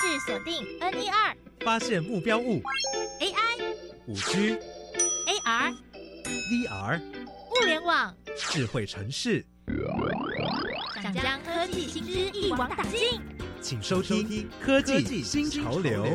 制锁定 NER，，发现目标物。AI、五 G、AR、VR、物联网，智慧城市，想将科技新知一网打尽。请收听《科技新潮流》。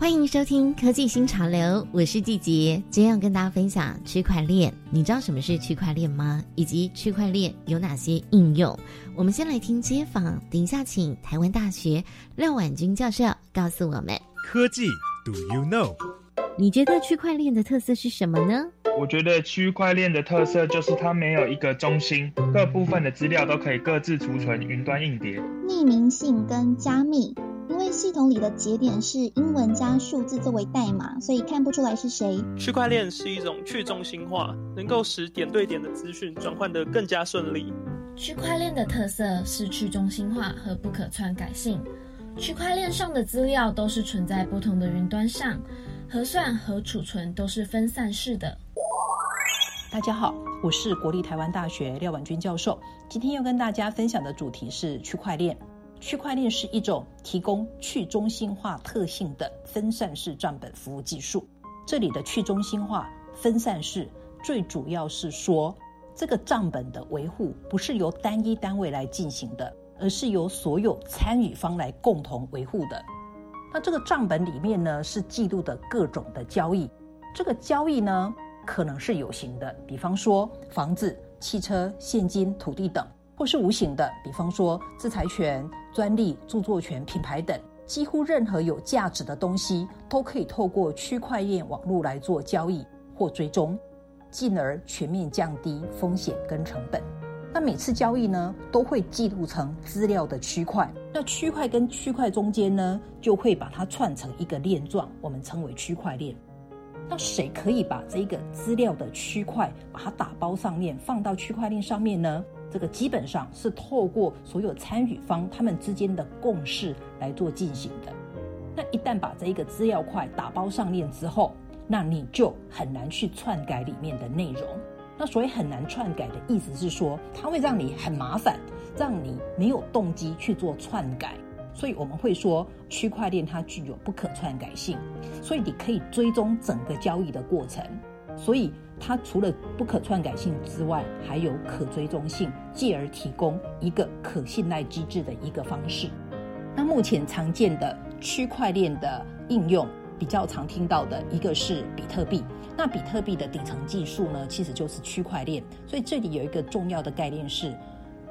欢迎收听科技新潮流，我是季杰，今天要跟大家分享区块链。你知道什么是区块链吗？以及区块链有哪些应用？我们先来听街访，等一下请台湾大学廖婉君教授告诉我们。科技，Do you know？你觉得区块链的特色是什么呢？我觉得区块链的特色就是它没有一个中心，各部分的资料都可以各自储存，云端硬碟。匿名性跟加密，因为系统里的节点是英文加数字作为代码，所以看不出来是谁。区块链是一种去中心化，能够使点对点的资讯转换得更加顺利。区块链的特色是去中心化和不可篡改性。区块链上的资料都是存在不同的云端上，核算和储存都是分散式的。大家好，我是国立台湾大学廖婉君教授。今天要跟大家分享的主题是区块链。区块链是一种提供去中心化特性的分散式账本服务技术。这里的去中心化、分散式，最主要是说，这个账本的维护不是由单一单位来进行的，而是由所有参与方来共同维护的。那这个账本里面呢，是记录的各种的交易。这个交易呢，可能是有形的，比方说房子、汽车、现金、土地等；或是无形的，比方说制裁权、专利、著作权、品牌等。几乎任何有价值的东西，都可以透过区块链网络来做交易或追踪，进而全面降低风险跟成本。那每次交易呢，都会记录成资料的区块。那区块跟区块中间呢，就会把它串成一个链状，我们称为区块链。那谁可以把这个资料的区块把它打包上面，放到区块链上面呢？这个基本上是透过所有参与方他们之间的共识来做进行的。那一旦把这一个资料块打包上链之后，那你就很难去篡改里面的内容。那所以很难篡改的意思是说，它会让你很麻烦，让你没有动机去做篡改。所以我们会说，区块链它具有不可篡改性，所以你可以追踪整个交易的过程。所以它除了不可篡改性之外，还有可追踪性，继而提供一个可信赖机制的一个方式。那目前常见的区块链的应用，比较常听到的一个是比特币。那比特币的底层技术呢，其实就是区块链。所以这里有一个重要的概念是，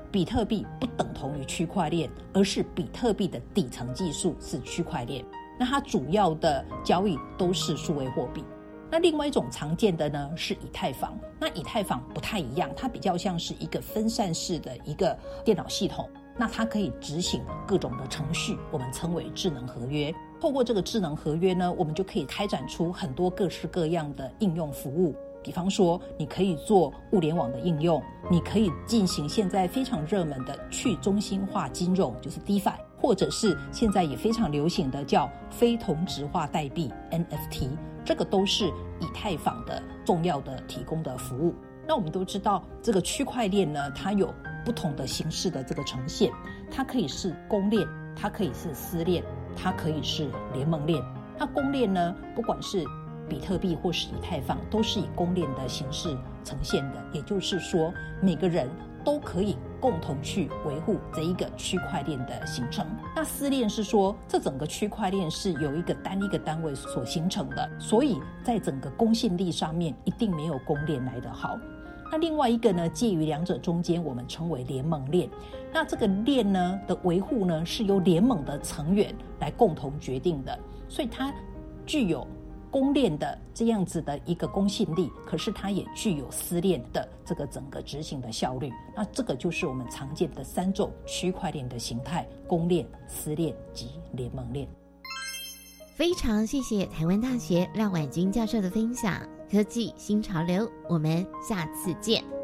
比特币不等同于区块链，而是比特币的底层技术是区块链。那它主要的交易都是数位货币。那另外一种常见的呢是以太坊。那以太坊不太一样，它比较像是一个分散式的一个电脑系统。那它可以执行各种的程序，我们称为智能合约。透过这个智能合约呢，我们就可以开展出很多各式各样的应用服务。比方说，你可以做物联网的应用，你可以进行现在非常热门的去中心化金融，就是 DeFi，或者是现在也非常流行的叫非同质化代币 NFT。这个都是以太坊的重要的提供的服务。那我们都知道，这个区块链呢，它有不同的形式的这个呈现，它可以是公链，它可以是私链，它可以是联盟链。那公链呢，不管是比特币或是以太坊，都是以公链的形式呈现的。也就是说，每个人。都可以共同去维护这一个区块链的形成。那私链是说，这整个区块链是由一个单一个单位所形成的，所以在整个公信力上面一定没有公链来得好。那另外一个呢，介于两者中间，我们称为联盟链。那这个链呢的维护呢，是由联盟的成员来共同决定的，所以它具有。公链的这样子的一个公信力，可是它也具有私链的这个整个执行的效率。那这个就是我们常见的三种区块链的形态：公链、私链及联盟链。非常谢谢台湾大学廖婉君教授的分享，科技新潮流，我们下次见。